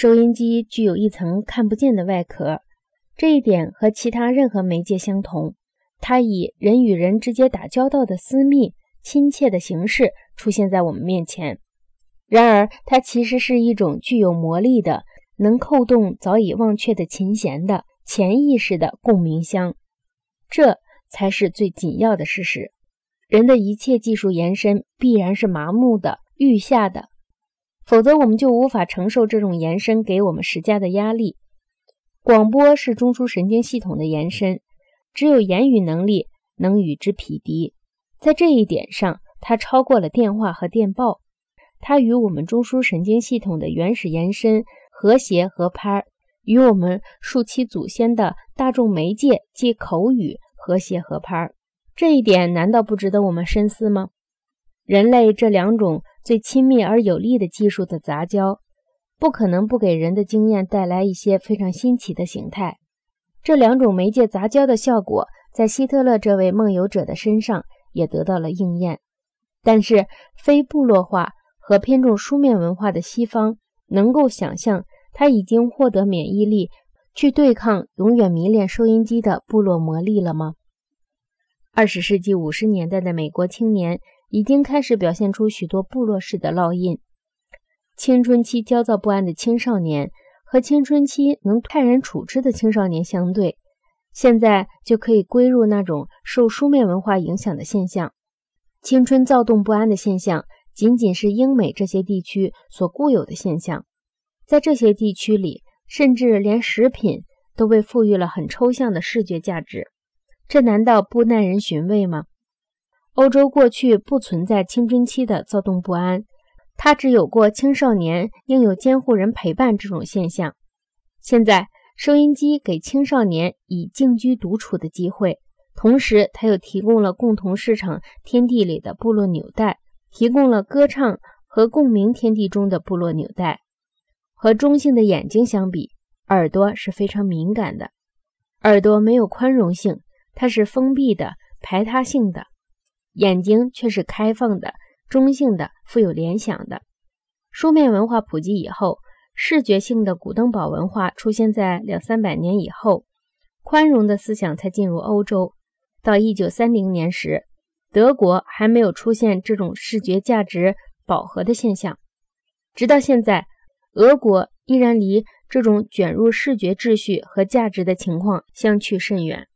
收音机具有一层看不见的外壳，这一点和其他任何媒介相同。它以人与人直接打交道的私密、亲切的形式出现在我们面前。然而，它其实是一种具有魔力的、能扣动早已忘却的琴弦的潜意识的共鸣箱。这才是最紧要的事实。人的一切技术延伸必然是麻木的、预下的，否则我们就无法承受这种延伸给我们施加的压力。广播是中枢神经系统的延伸。只有言语能力能与之匹敌，在这一点上，它超过了电话和电报。它与我们中枢神经系统的原始延伸和谐合拍，与我们数期祖先的大众媒介即口语和谐合拍。这一点难道不值得我们深思吗？人类这两种最亲密而有力的技术的杂交，不可能不给人的经验带来一些非常新奇的形态。这两种媒介杂交的效果，在希特勒这位梦游者的身上也得到了应验。但是，非部落化和偏重书面文化的西方，能够想象他已经获得免疫力，去对抗永远迷恋收音机的部落魔力了吗？二十世纪五十年代的美国青年已经开始表现出许多部落式的烙印，青春期焦躁不安的青少年。和青春期能泰然处之的青少年相对，现在就可以归入那种受书面文化影响的现象。青春躁动不安的现象，仅仅是英美这些地区所固有的现象。在这些地区里，甚至连食品都被赋予了很抽象的视觉价值。这难道不耐人寻味吗？欧洲过去不存在青春期的躁动不安。他只有过青少年应有监护人陪伴这种现象。现在，收音机给青少年以静居独处的机会，同时，它又提供了共同市场天地里的部落纽带，提供了歌唱和共鸣天地中的部落纽带。和中性的眼睛相比，耳朵是非常敏感的。耳朵没有宽容性，它是封闭的、排他性的；眼睛却是开放的。中性的、富有联想的书面文化普及以后，视觉性的古登堡文化出现在两三百年以后，宽容的思想才进入欧洲。到一九三零年时，德国还没有出现这种视觉价值饱和的现象。直到现在，俄国依然离这种卷入视觉秩序和价值的情况相去甚远。